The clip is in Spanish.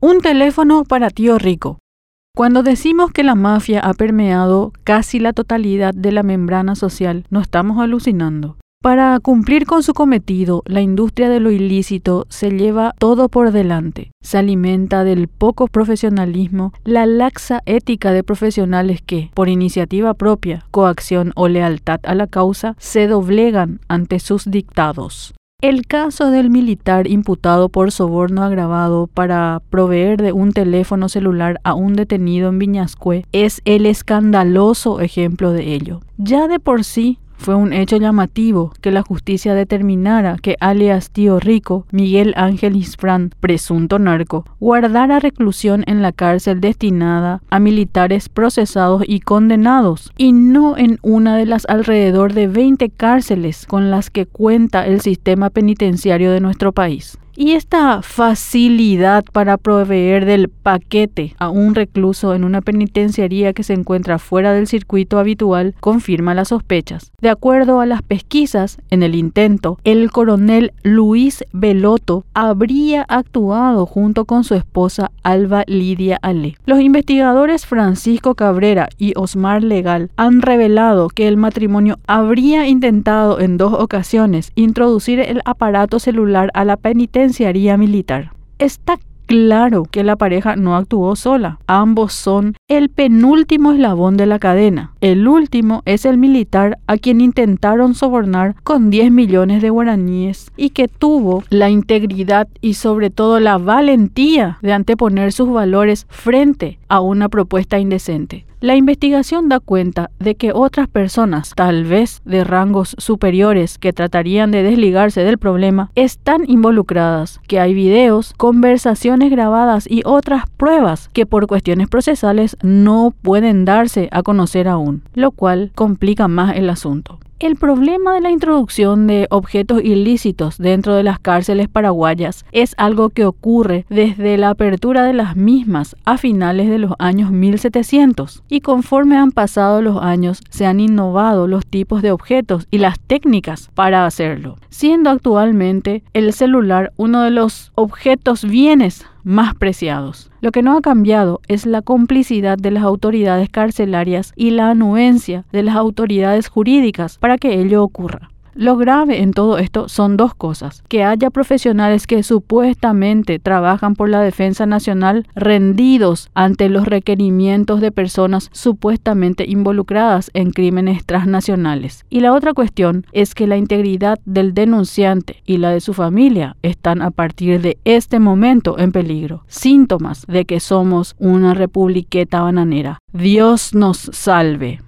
Un teléfono para tío rico. Cuando decimos que la mafia ha permeado casi la totalidad de la membrana social, no estamos alucinando. Para cumplir con su cometido, la industria de lo ilícito se lleva todo por delante. Se alimenta del poco profesionalismo, la laxa ética de profesionales que, por iniciativa propia, coacción o lealtad a la causa, se doblegan ante sus dictados. El caso del militar imputado por soborno agravado para proveer de un teléfono celular a un detenido en Viñascue es el escandaloso ejemplo de ello. Ya de por sí fue un hecho llamativo que la justicia determinara que alias Tío Rico, Miguel Ángel Isfrán, presunto narco, guardara reclusión en la cárcel destinada a militares procesados y condenados, y no en una de las alrededor de 20 cárceles con las que cuenta el sistema penitenciario de nuestro país. Y esta facilidad para proveer del paquete a un recluso en una penitenciaría que se encuentra fuera del circuito habitual confirma las sospechas. De acuerdo a las pesquisas, en el intento, el coronel Luis Veloto habría actuado junto con su esposa Alba Lidia Ale. Los investigadores Francisco Cabrera y Osmar Legal han revelado que el matrimonio habría intentado en dos ocasiones introducir el aparato celular a la penitenciaria militar. Está claro que la pareja no actuó sola. Ambos son el penúltimo eslabón de la cadena. El último es el militar a quien intentaron sobornar con 10 millones de guaraníes y que tuvo la integridad y sobre todo la valentía de anteponer sus valores frente a una propuesta indecente. La investigación da cuenta de que otras personas, tal vez de rangos superiores que tratarían de desligarse del problema, están involucradas, que hay videos, conversaciones grabadas y otras pruebas que por cuestiones procesales no pueden darse a conocer aún, lo cual complica más el asunto. El problema de la introducción de objetos ilícitos dentro de las cárceles paraguayas es algo que ocurre desde la apertura de las mismas a finales de los años 1700 y conforme han pasado los años se han innovado los tipos de objetos y las técnicas para hacerlo, siendo actualmente el celular uno de los objetos bienes más preciados. Lo que no ha cambiado es la complicidad de las autoridades carcelarias y la anuencia de las autoridades jurídicas para que ello ocurra. Lo grave en todo esto son dos cosas. Que haya profesionales que supuestamente trabajan por la defensa nacional rendidos ante los requerimientos de personas supuestamente involucradas en crímenes transnacionales. Y la otra cuestión es que la integridad del denunciante y la de su familia están a partir de este momento en peligro. Síntomas de que somos una republiqueta bananera. Dios nos salve.